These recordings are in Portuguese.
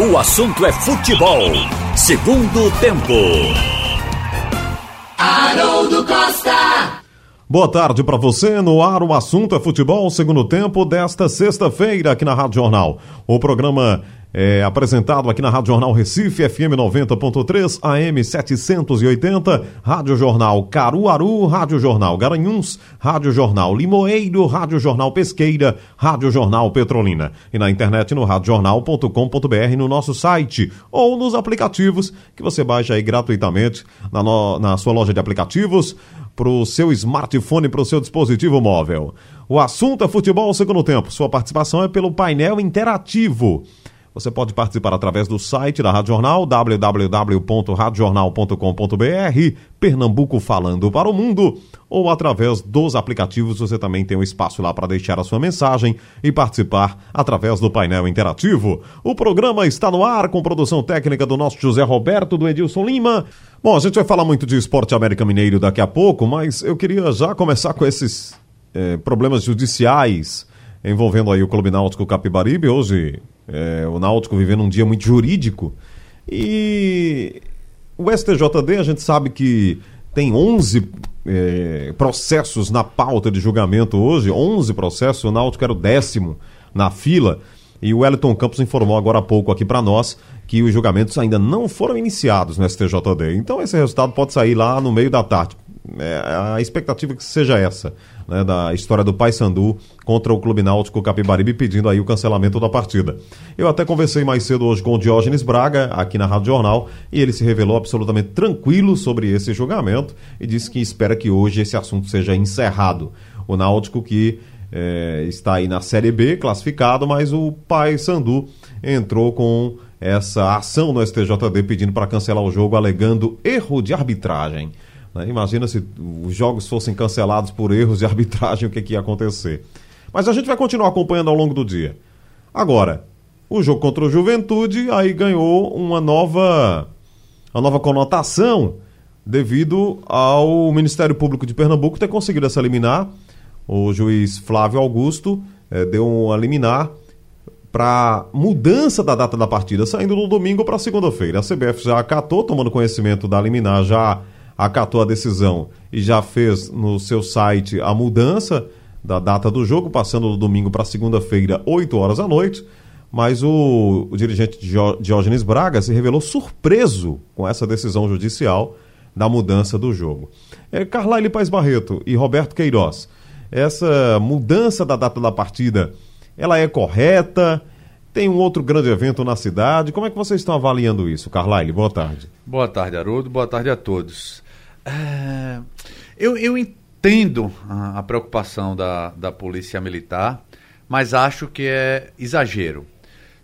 O assunto é futebol. Segundo tempo. Haroldo Costa. Boa tarde para você. No ar, o assunto é futebol, segundo tempo desta sexta-feira aqui na Rádio Jornal. O programa é apresentado aqui na Rádio Jornal Recife, FM 90.3, AM 780, Rádio Jornal Caruaru, Rádio Jornal Garanhuns, Rádio Jornal Limoeiro, Rádio Jornal Pesqueira, Rádio Jornal Petrolina. E na internet no radiojornal.com.br no nosso site ou nos aplicativos que você baixa aí gratuitamente na, no, na sua loja de aplicativos para o seu smartphone, para o seu dispositivo móvel. O assunto é futebol segundo tempo. Sua participação é pelo painel interativo. Você pode participar através do site da Rádio Jornal, www.radiojornal.com.br, Pernambuco falando para o mundo, ou através dos aplicativos, você também tem um espaço lá para deixar a sua mensagem e participar através do painel interativo. O programa está no ar com produção técnica do nosso José Roberto, do Edilson Lima. Bom, a gente vai falar muito de esporte América Mineiro daqui a pouco, mas eu queria já começar com esses eh, problemas judiciais envolvendo aí o Clube Náutico Capibaribe. Hoje é, o Náutico vivendo um dia muito jurídico. E o STJD, a gente sabe que tem 11 é, processos na pauta de julgamento hoje, 11 processos, o Náutico era o décimo na fila. E o Wellington Campos informou agora há pouco aqui para nós que os julgamentos ainda não foram iniciados no STJD. Então esse resultado pode sair lá no meio da tarde. É, a expectativa é que seja essa né, da história do Paysandu contra o Clube Náutico Capibaribe, pedindo aí o cancelamento da partida. Eu até conversei mais cedo hoje com o Diógenes Braga, aqui na Rádio Jornal, e ele se revelou absolutamente tranquilo sobre esse julgamento e disse que espera que hoje esse assunto seja encerrado. O Náutico que é, está aí na Série B, classificado, mas o Paysandu entrou com essa ação no STJD pedindo para cancelar o jogo, alegando erro de arbitragem. Né? Imagina se os jogos fossem cancelados por erros de arbitragem, o que, que ia acontecer. Mas a gente vai continuar acompanhando ao longo do dia. Agora, o jogo contra o Juventude aí ganhou uma nova, uma nova conotação devido ao Ministério Público de Pernambuco ter conseguido essa liminar. O juiz Flávio Augusto eh, deu um liminar para mudança da data da partida, saindo do domingo para segunda-feira. A CBF já acatou, tomando conhecimento da liminar, já acatou a decisão e já fez no seu site a mudança da data do jogo, passando do domingo para segunda-feira, 8 horas da noite. Mas o, o dirigente Diógenes Braga se revelou surpreso com essa decisão judicial da mudança do jogo. É, Carlyle Paz Barreto e Roberto Queiroz, essa mudança da data da partida, ela é correta? Tem um outro grande evento na cidade. Como é que vocês estão avaliando isso, Carlyle? Boa tarde. Boa tarde, Haroldo. Boa tarde a todos. É, eu, eu entendo a, a, preocupação da, da Polícia Militar, mas acho que é exagero.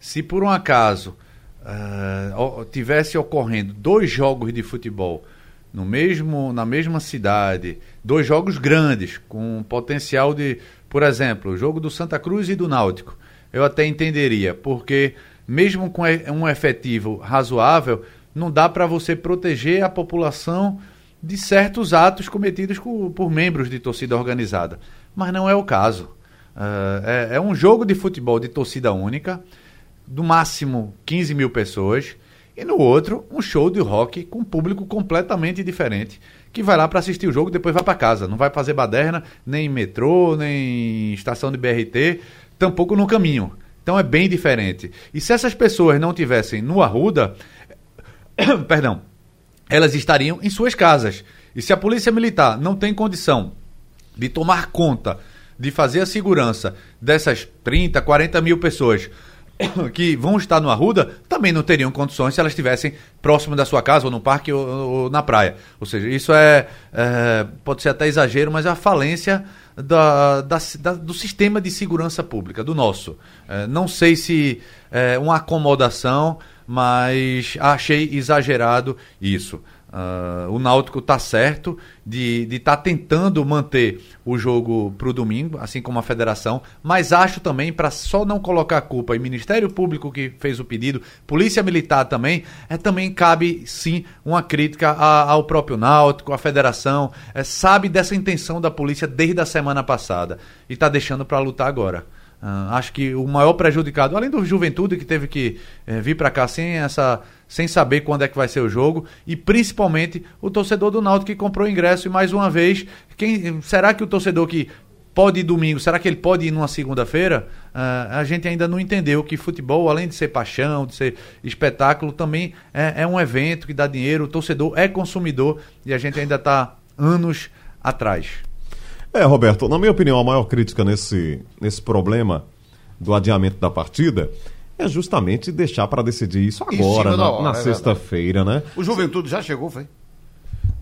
Se por um acaso uh, tivesse ocorrendo dois jogos de futebol no mesmo, na mesma cidade, dois jogos grandes, com potencial de, por exemplo, o jogo do Santa Cruz e do Náutico, eu até entenderia, porque mesmo com um efetivo razoável, não dá para você proteger a população de certos atos cometidos por, por membros de torcida organizada. Mas não é o caso. Uh, é, é, um jogo de futebol de torcida única, do máximo 15 mil pessoas, e no outro, um show de rock com um público completamente diferente, que vai lá para assistir o jogo e depois vai para casa. Não vai fazer baderna, nem metrô, nem estação de BRT, tampouco no caminho. Então é bem diferente. E se essas pessoas não tivessem no Arruda, perdão, elas estariam em suas casas. E se a Polícia Militar não tem condição de tomar conta, de fazer a segurança dessas 30, 40 mil pessoas que vão estar no Arruda, também não teriam condições se elas estivessem próximo da sua casa, ou no parque, ou, ou na praia. Ou seja, isso é, é, pode ser até exagero, mas é a falência da, da, da, do sistema de segurança pública, do nosso. É, não sei se é uma acomodação mas achei exagerado isso. Uh, o Náutico está certo de estar tá tentando manter o jogo para o domingo, assim como a federação, mas acho também, para só não colocar a culpa em Ministério Público que fez o pedido, Polícia Militar também, é, também cabe sim uma crítica a, ao próprio Náutico, à federação, é, sabe dessa intenção da polícia desde a semana passada e está deixando para lutar agora. Uh, acho que o maior prejudicado, além do Juventude que teve que eh, vir para cá sem essa, sem saber quando é que vai ser o jogo, e principalmente o torcedor do Náutico que comprou ingresso e mais uma vez, quem será que o torcedor que pode ir domingo, será que ele pode ir numa segunda-feira? Uh, a gente ainda não entendeu que futebol, além de ser paixão, de ser espetáculo, também é, é um evento que dá dinheiro, o torcedor é consumidor e a gente ainda está anos atrás. É, Roberto, na minha opinião, a maior crítica nesse, nesse problema do adiamento da partida é justamente deixar para decidir isso agora, na, na é sexta-feira, né? O Juventude já chegou, foi?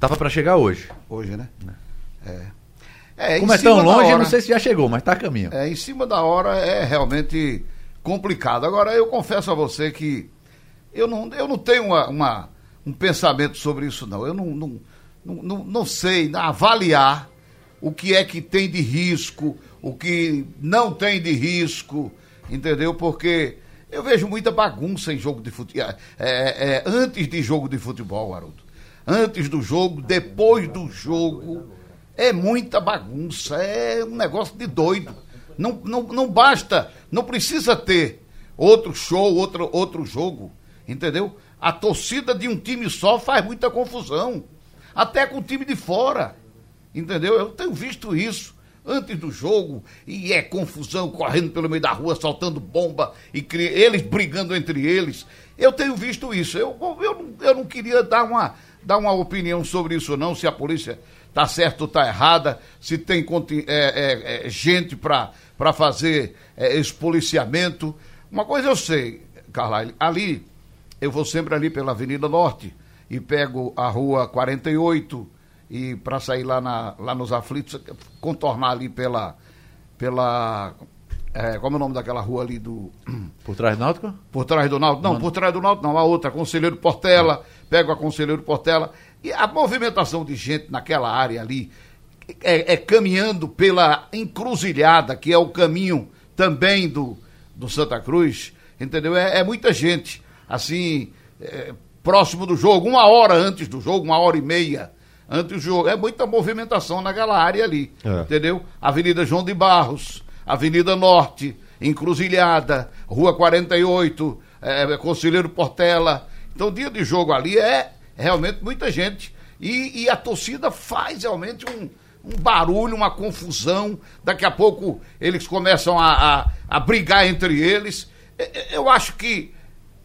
Tava para chegar hoje. Hoje, né? É. é Como é tão longe, não sei se já chegou, mas tá a caminho. É, em cima da hora é realmente complicado. Agora, eu confesso a você que eu não, eu não tenho uma, uma um pensamento sobre isso, não. Eu não, não, não, não, não sei avaliar o que é que tem de risco, o que não tem de risco, entendeu? Porque eu vejo muita bagunça em jogo de futebol. É, é, é, antes de jogo de futebol, Haroldo. Antes do jogo, depois do jogo. É muita bagunça, é um negócio de doido. Não, não, não basta, não precisa ter outro show, outro, outro jogo, entendeu? A torcida de um time só faz muita confusão, até com o time de fora. Entendeu? Eu tenho visto isso antes do jogo e é confusão correndo pelo meio da rua, soltando bomba e eles brigando entre eles. Eu tenho visto isso. Eu, eu, eu não queria dar uma, dar uma opinião sobre isso, não, se a polícia está certa ou está errada, se tem é, é, é, gente para fazer é, esse policiamento. Uma coisa eu sei, Carla, ali, eu vou sempre ali pela Avenida Norte e pego a rua 48 e para sair lá, na, lá nos aflitos, contornar ali pela. pela é, como é o nome daquela rua ali do. Por trás do Náutico? Por trás do Náutico. Não, Mano. por trás do Náutico não, a outra, Conselheiro Portela, pego a Conselheiro Portela. E a movimentação de gente naquela área ali é, é caminhando pela encruzilhada, que é o caminho também do, do Santa Cruz, entendeu? É, é muita gente, assim, é, próximo do jogo, uma hora antes do jogo, uma hora e meia antes do jogo. É muita movimentação naquela área ali, é. entendeu? Avenida João de Barros, Avenida Norte, Encruzilhada, Rua 48, é, Conselheiro Portela. Então, dia de jogo ali é realmente muita gente. E, e a torcida faz realmente um, um barulho, uma confusão. Daqui a pouco eles começam a, a, a brigar entre eles. Eu acho que.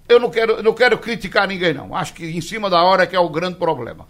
Eu não quero, eu não quero criticar ninguém, não. Acho que em cima da hora é que é o grande problema.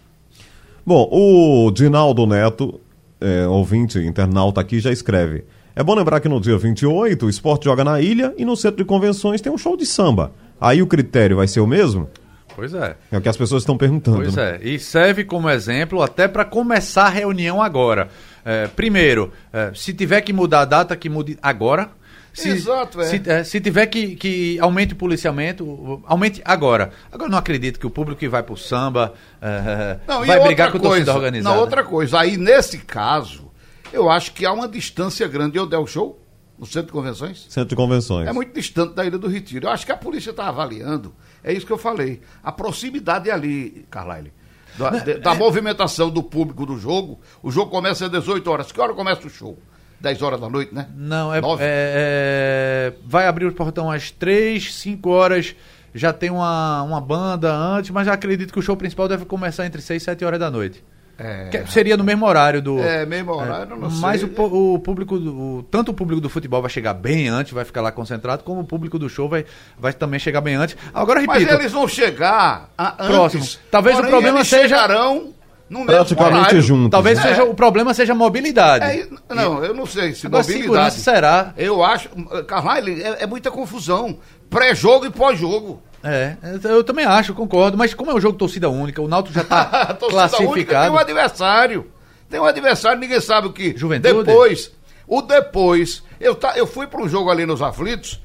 Bom, o Dinaldo Neto, é, ouvinte internauta aqui, já escreve. É bom lembrar que no dia 28 o esporte joga na ilha e no centro de convenções tem um show de samba. Aí o critério vai ser o mesmo? Pois é. É o que as pessoas estão perguntando. Pois né? é. E serve como exemplo até para começar a reunião agora. É, primeiro, é, se tiver que mudar a data, que mude agora. Se, Exato, é. Se, é, se tiver que, que aumente o policiamento, aumente agora. Agora não acredito que o público que vai pro samba é, não, vai brigar com a torcida organizada. Não, outra coisa, aí nesse caso, eu acho que há uma distância grande. Eu der o show no centro de convenções? Centro de convenções. É muito distante da Ilha do Retiro. Eu acho que a polícia está avaliando, é isso que eu falei, a proximidade ali, Carlyle. Da, da é... movimentação do público do jogo. O jogo começa às 18 horas. Que hora começa o show? 10 horas da noite, né? Não, é, é, é, Vai abrir o portão às 3, 5 horas. Já tem uma, uma banda antes, mas acredito que o show principal deve começar entre 6 e 7 horas da noite. É, seria no mesmo horário do. É, mesmo horário, é, não sei. Mas o, o público, o, tanto o público do futebol vai chegar bem antes, vai ficar lá concentrado, como o público do show vai, vai também chegar bem antes. Agora repito. Mas eles vão chegar a, antes. Próximo. Talvez o problema seja. Chegarão no praticamente juntos. Talvez né? seja, o problema seja mobilidade. É, não, eu não sei se Agora, mobilidade. será. Eu acho, Carvalho, é, é muita confusão. Pré-jogo e pós-jogo. É, eu também acho, concordo. Mas como é um jogo torcida única, o Náutico já está classificado. Única, tem um adversário. Tem um adversário, ninguém sabe o que. Juventude. Depois, o depois, eu, tá, eu fui para um jogo ali nos aflitos,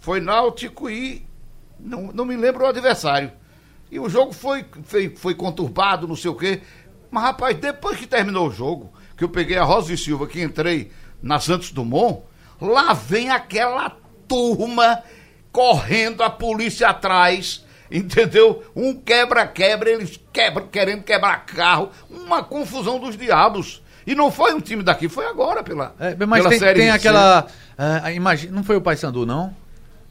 foi Náutico e não, não me lembro o adversário. E o jogo foi, foi, foi conturbado, não sei o quê. Mas, rapaz, depois que terminou o jogo, que eu peguei a Rosa e Silva, que entrei na Santos Dumont, lá vem aquela turma correndo, a polícia atrás, entendeu? Um quebra-quebra, eles quebram, querendo quebrar carro, uma confusão dos diabos. E não foi um time daqui, foi agora pela, É, mas pela tem, Série tem aquela. imagina, não foi o Paysandu, não?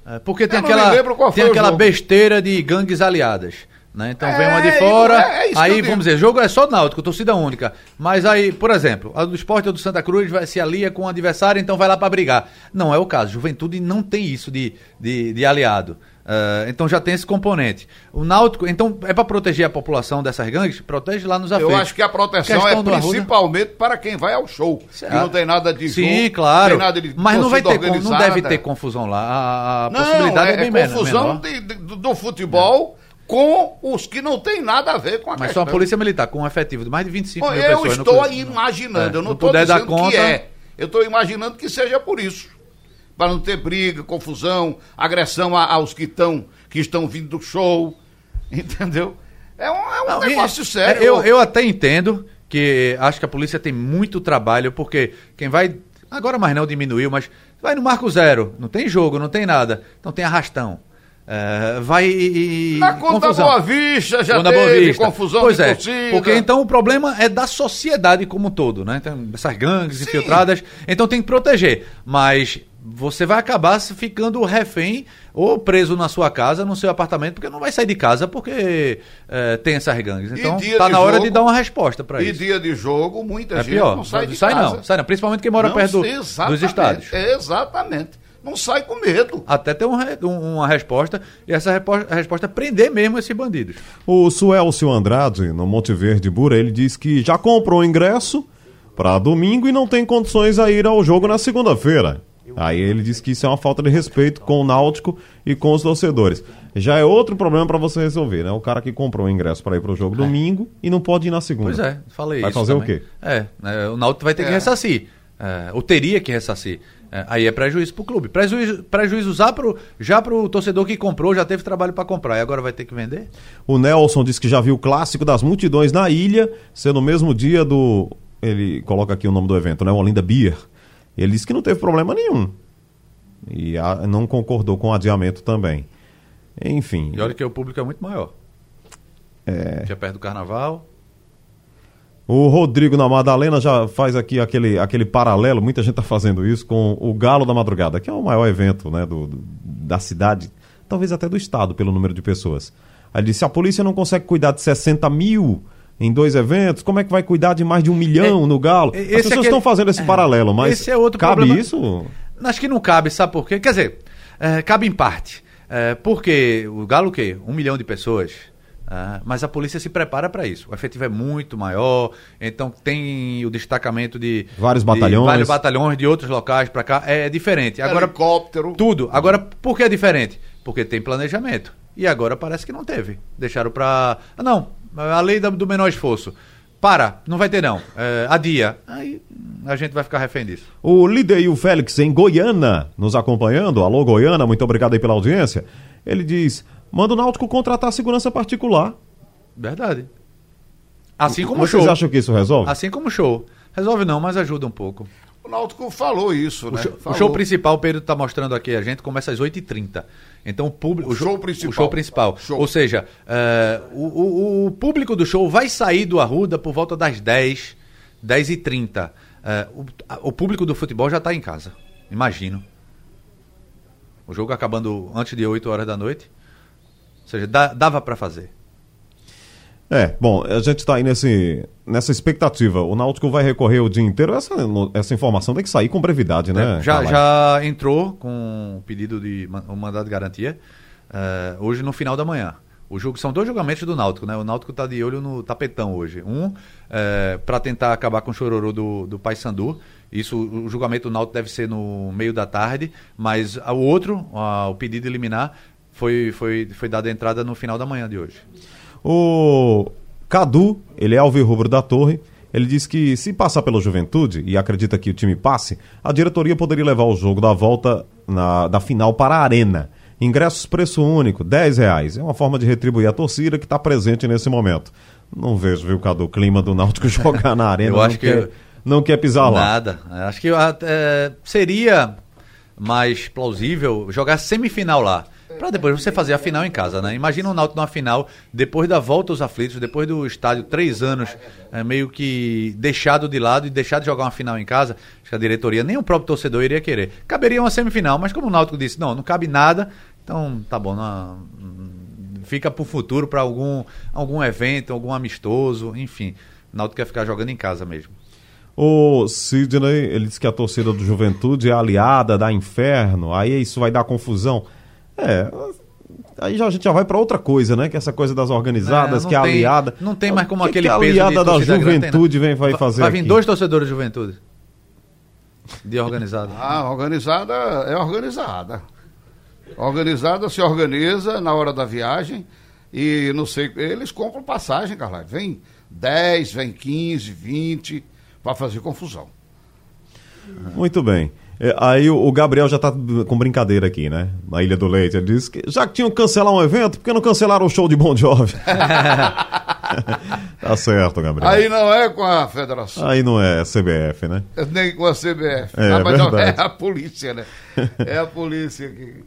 É, porque tem aquela, tem aquela jogo. besteira de gangues aliadas. Né? Então vem É, uma de e- fora, é, é aí digo. vamos dizer, jogo é só náutico, torcida única. Mas aí, por exemplo, a do esporte ou do Santa Cruz vai se alia com o adversário, então vai lá pra brigar. Não é o caso. Juventude não tem isso de, de, de aliado. Ah, então já tem esse componente. O Náutico, então é pra proteger a população dessas gangues? Protege lá nos afeitos. Eu acho que a proteção Questão é do Arruda. principalmente para quem vai ao show. Certo. Que não tem nada de Sim, jogo, claro. de Mas não vai ter, não deve ter confusão lá. A, a Não, possibilidade é, é, bem é confusão menor. de- de- do, do futebol com os que não tem nada a ver com a Mas só questão. a polícia militar com um efetivo de mais de 25 Bom, mil eu pessoas. estou não- imaginando, É, eu não não estou dizendo que conta- é. Eu estou imaginando que seja por isso. Para não ter briga, confusão, agressão a- aos que estão que estão vindo do show. Entendeu? É um, é um Não, negócio e- sério. é, Eu, eu até entendo que acho que a polícia tem muito trabalho, porque quem vai. Agora mais não diminuiu, mas vai no Marco Zero, não tem jogo, não tem nada. Então tem arrastão. É, vai e. e- Na conta confusão. Boa Vista já Conta teve Vista. confusão pois é, torcida. Porque então o problema é da sociedade como um todo, né? Então, essas gangues Sim. infiltradas. Então tem que proteger. Mas você vai acabar ficando refém ou preso na sua casa, no seu apartamento, porque não vai sair de casa porque é, tem essas gangues. Então tá na hora jogo- de dar uma resposta para E isso. dia de jogo, muita É gente pior. não sai de sai casa. não, sai não. Principalmente quem mora Não, perto do- dos estados. Exatamente. Não sai com medo. Até ter um um- uma resposta, e essa repo- a resposta é prender mesmo esses bandidos. O Suelcio Andrade, no Monte Verde Bura, ele diz que já comprou o ingresso para domingo e não tem condições a ir ao jogo na segunda-feira. Aí ele diz que isso é uma falta de respeito com o Náutico e com os torcedores. Já é outro problema para você resolver, né? O cara que comprou o ingresso para ir para o jogo domingo e não pode ir na segunda. Pois é, falei Vai isso. fazer o também. quê? É, né, o Náutico vai ter que É. ressarcir. É, ou teria que ressarcir. É, aí é prejuízo pro clube. Prejuízo, prejuízo já pro, já pro torcedor que comprou, já teve trabalho para comprar e agora vai ter que vender? O Nelson diz que já viu o clássico das multidões na ilha, ser no mesmo dia do. Ele coloca aqui o nome do evento, né? O Olinda Beer. Ele disse que não teve problema nenhum. E a- não concordou com o adiamento também. Enfim. E olha que o público é muito maior. É. Que é perto do carnaval. O Rodrigo na Madalena já faz aqui aquele, aquele paralelo, muita gente está fazendo isso, com o Galo da Madrugada, que é o maior evento né, do, do- da cidade, talvez até do estado, pelo número de pessoas. Aí ele disse: se a polícia não consegue cuidar de 60 mil em dois eventos, como é que vai cuidar de mais de um milhão É, no Galo? As é pessoas aquele- estão fazendo esse é, paralelo, mas esse é outro cabe problema. isso? Acho que não cabe, sabe por quê? Quer dizer, é, cabe em parte. É, porque o Galo o quê? Um milhão de pessoas. Ah, mas a polícia se prepara para isso. O efetivo é muito maior, então tem o destacamento de Vários de batalhões. vários batalhões de outros locais para cá. É diferente. Agora, Helicóptero. tudo. Agora, por que é diferente? Porque tem planejamento. E agora parece que não teve. Deixaram pra. Ah, não. A lei do menor esforço. Para, não vai ter não. É, adia. Aí a gente vai ficar refém disso. O líder e o Félix em Goiânia, nos acompanhando. Alô, Goiânia, muito obrigado aí pela audiência. Ele diz: manda o Náutico contratar segurança particular. Verdade. Assim como o Vocês show. acham que isso resolve? Assim como o show. Resolve não, mas ajuda um pouco. O Náutico falou isso, O, né? show, o Falou. show principal, o Pedro está mostrando aqui a gente, começa às 8h30. Então o público. O show principal. O show principal. Show. Ou seja, eh, o, o- o público do show vai sair do Arruda por volta das 10, 10h30. Eh, o, o público do futebol já está em casa. Imagino. O jogo acabando antes de 8 horas da noite. Ou seja, dava para fazer. É, bom, a gente está aí nesse, nessa expectativa. O Náutico vai recorrer o dia inteiro. Essa, essa informação tem que sair com brevidade, né? É, já, já entrou com o pedido de um mandado de garantia eh, hoje no final da manhã. O jogo são dois julgamentos do Náutico, né? O Náutico está de olho no tapetão hoje. Um para tentar acabar com o chororô do, do Paysandu. Isso, o julgamento do Náutico deve ser no meio da tarde, mas o outro, o pedido de liminar, foi, foi, foi dado a entrada no final da manhã de hoje. O Cadu, ele é alvirrubro da Torre. Ele diz que se passar pela juventude, e acredita que o time passe, a diretoria poderia levar o jogo da volta na- da final para a Arena. Ingressos preço único, 10 reais. É uma forma de retribuir a torcida que está presente nesse momento. Não vejo, viu, Cadu, o clima do Náutico jogar na Arena. Eu não acho que- quer, não quer pisar lá. Nada. Acho que até seria mais plausível jogar semifinal lá. Pra depois você fazer a final em casa, né? Imagina o Náutico numa final, depois da volta aos aflitos, depois do estádio, três anos, é, meio que deixado de lado e deixar de jogar uma final em casa. Acho que a diretoria, nem o próprio torcedor iria querer. Caberia uma semifinal, mas como o Náutico disse, não, não cabe nada, então tá bom, não, fica pro futuro, para algum, algum evento, algum amistoso, enfim. O Náutico quer ficar jogando em casa mesmo. O Sidney, ele disse que a torcida do Juventude é aliada da Inferno, aí isso vai dar confusão. É, aí já, a gente já vai para outra coisa, né? Que essa coisa das organizadas, É, que é tem- aliada. Não tem mais como que aquele que a peso de aliada da grande né? Juventude vem, vai fazer Vai vir aqui? dois torcedores de Juventude. De organizado. Ah, organizada é organizada. Organizada se organiza na hora da viagem e não sei, eles compram passagem, Carla. Vem 10, vem 15, 20 para fazer confusão. Muito bem. É, aí o, Gabriel já tá com brincadeira aqui, né? Na Ilha do Leite. Ele disse que já que tinham que cancelar um evento, por que não cancelaram o show de Bon Jovi? tá certo, Gabriel. Aí não é com a federação, Aí não é CBF, né? nem com a CBF. É, Ah, mas não, é a polícia, né? É a polícia que,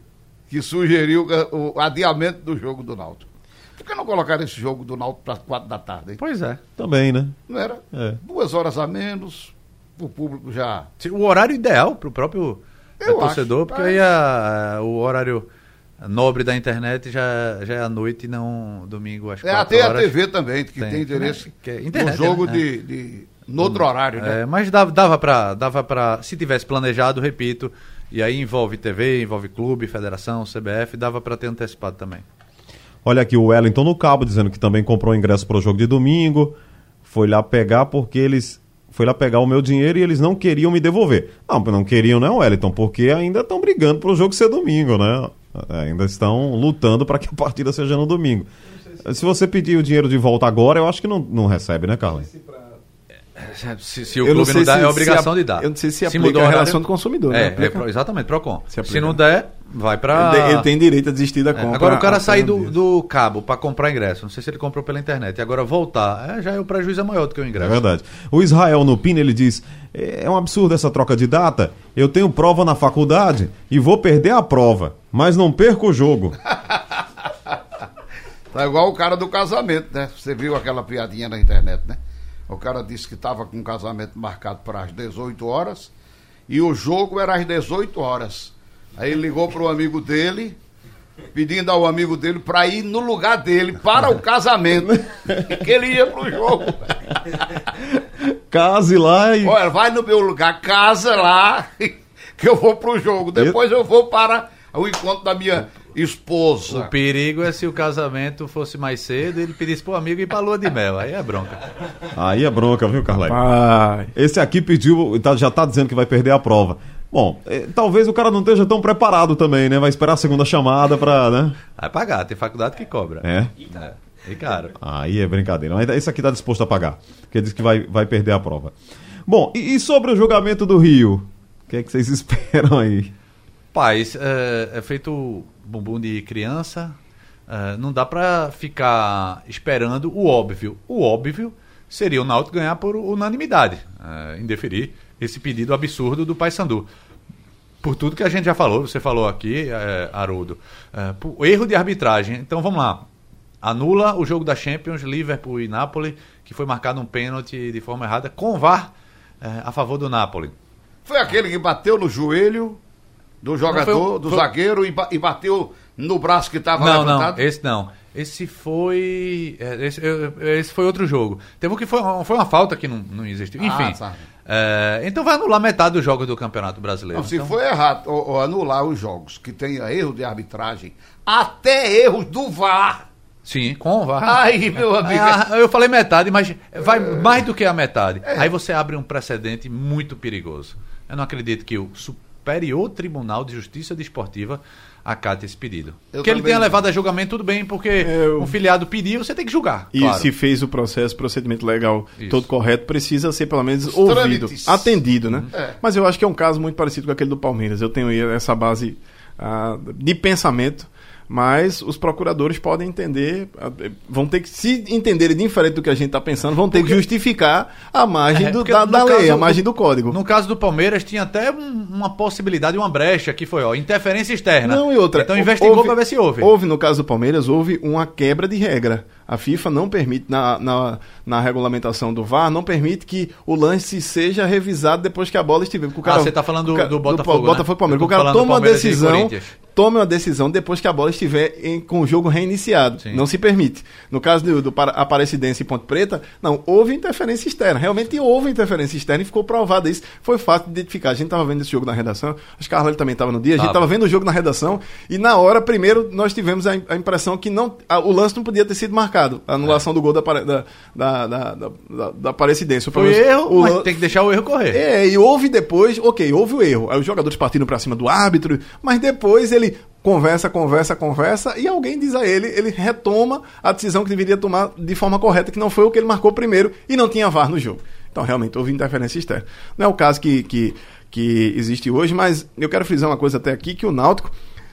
que sugeriu o adiamento do jogo do Náutico. Por que não colocaram esse jogo do Náutico para 4 da tarde, hein? Pois é. Também, né? Não era? É. Duas horas a menos, o público já O horário ideal pro próprio eh, Eu torcedor, acho. porque aí a- a- o horário nobre da internet já, já é à noite e não domingo às É, quatro até a horas. TV também, que Tem. tem, interesse Que é no internet, jogo né? de, de. no outro horário, né? É, mas dava, dava para dava pra, se tivesse planejado, repito, e aí envolve TV, envolve clube, federação, CBF, dava para ter antecipado também. Olha aqui o Wellington no Cabo dizendo que também comprou ingresso para o jogo de domingo. Foi lá pegar porque eles. Foi lá pegar o meu dinheiro e eles não queriam me devolver. Não, não queriam, não, Wellington, porque ainda estão brigando para o jogo ser domingo, né? Ainda estão lutando para que a partida seja no domingo. Se você pedir o dinheiro de volta agora, eu acho que não, não recebe, né, Carlos? Se, se o Eu não clube sei não dá, se- é obrigação se a- de dar. eu não sei se aplica mudou a relação do consumidor, né? É, Aplica? é pro- exatamente, PROCON. Se Se, não der, vai para Ele, ele tem direito a desistir da É, compra. agora o cara a sair do, do cabo para comprar ingresso, não sei se ele comprou pela internet, e agora voltar, é, já é o prejuízo é maior do que o É ingresso. verdade. O Israel no PIN, ele diz: é um absurdo essa troca de data. Eu tenho prova na faculdade e vou perder a prova, mas não perco o jogo. Tá igual o cara do casamento, né? Você viu aquela piadinha na internet, né? O cara disse que estava com um casamento marcado para as 18 horas e o jogo era às 18 horas. Aí ele ligou para o amigo dele, pedindo ao amigo dele para ir no lugar dele para o casamento. que ele ia pro jogo. Case lá e. Olha, vai no meu lugar, casa lá, que eu vou pro jogo. Depois eu vou para o encontro da minha esposa. O perigo é se o casamento fosse mais cedo e ele pedisse pro amigo ir pra lua de mel. Aí é bronca. Aí é bronca, viu, Carlai? Pai. Esse aqui pediu, tá- já tá dizendo que vai perder a prova. Bom, eh, talvez o cara não esteja tão preparado também, né? Vai esperar a segunda chamada pra, né? Vai pagar, tem faculdade que cobra. É. É. E caro. Aí é brincadeira. Mas esse aqui tá disposto a pagar. Porque diz que vai, vai perder a prova. Bom, e, e sobre o julgamento do Rio? O que é que vocês esperam aí? Paz, é, é feito bumbum de criança. é, não dá pra ficar esperando o óbvio. O óbvio seria o Náutico ganhar por unanimidade, indeferir esse pedido absurdo do Paysandu. Por tudo que a gente já falou, você falou aqui, é, Haroldo, por erro de arbitragem. Então vamos lá. Anula o jogo da Champions, Liverpool e Napoli, que foi marcado um pênalti de forma errada, com VAR a favor do Napoli. Foi aquele que bateu no joelho do jogador, o- do foi- zagueiro e, e bateu no braço que estava Não, levantado? não, esse não. Esse foi. é, Esse, esse foi outro jogo. Teve um que foi, foi uma falta que não, não existiu. Enfim. tá. é, então vai anular metade dos jogos do Campeonato Brasileiro. Não, se Então, for errado ou, ou anular os jogos que tenha erro de arbitragem, até erros do VAR. Sim, com o VAR. Ai, meu amigo. Ah, eu falei metade, mas vai É. mais do que a metade. Aí você abre um precedente muito perigoso. Eu não acredito que o Superior Tribunal de Justiça Desportiva acate esse pedido. Eu que ele tenha não. levado a julgamento, tudo bem, porque Eu- um filiado pediu, você tem que julgar. E claro. se fez o processo, procedimento legal Isso. todo correto, precisa ser pelo menos Os ouvido, trâmites. atendido, né? É. Mas eu acho que é um caso muito parecido com aquele do Palmeiras. Eu tenho aí essa base ah, de pensamento, Mas os procuradores podem entender, eh, vão ter que, se entenderem diferente do que a gente está pensando, vão ter que justificar a margem É, do- porque da, da lei, a margem do código. No caso do Palmeiras, tinha até um- uma possibilidade, uma brecha que foi, ó, interferência externa. Não, e outra. Então investigou para ver se houve. Houve, no caso do Palmeiras, houve uma quebra de regra. A FIFA não permite, na, na, na regulamentação do VAR, não permite que o lance seja revisado depois que a bola estiver. Porque o Ah, você tá falando o ca- do Botafogo, né? Botafogo Palmeiras. O cara do toma uma decisão. Tome uma decisão depois que a bola estiver em- com o jogo reiniciado. Sim. Não se permite. No caso do, do Aparecidense e Ponte Preta, não, houve interferência externa. Realmente houve interferência externa e ficou provado isso. Foi fácil de identificar. A gente estava vendo esse jogo na redação. Acho que a Carla também estava no dia. A gente Tava. estava vendo o jogo na redação e na hora, primeiro, nós tivemos a, a impressão que não, a- o lance não podia ter sido marcado. A anulação do gol da, da, da, da, da, da, Aparecidense. Foi erro, o mas tem que deixar o erro correr. é, e houve depois, ok, houve o erro. Aí os jogadores partiram pra cima do árbitro, mas depois ele conversa, conversa, conversa, e alguém diz a ele, ele retoma a decisão que deveria tomar de forma correta, que não foi o que ele marcou primeiro e não tinha VAR no jogo. Então, realmente, houve interferência externa. Não é o caso que, que, que existe hoje, mas eu quero frisar uma coisa até aqui, que o Náutico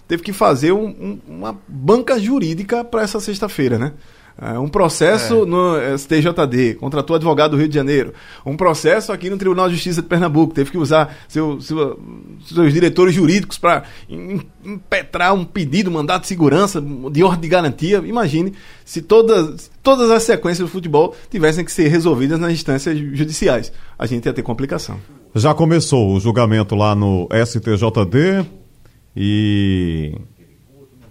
teve que fazer um- um- uma banca jurídica para essa sexta-feira, né? É, Um processo no STJD, contratou advogado do Rio de Janeiro. Um processo aqui no Tribunal de Justiça de Pernambuco, teve que usar seu, seu- seus diretores jurídicos para impetrar um pedido, mandato de segurança, de ordem de garantia. Imagine se todas, todas as sequências do futebol tivessem que ser resolvidas nas instâncias judiciais. A gente ia ter complicação. Já começou o julgamento lá no STJD e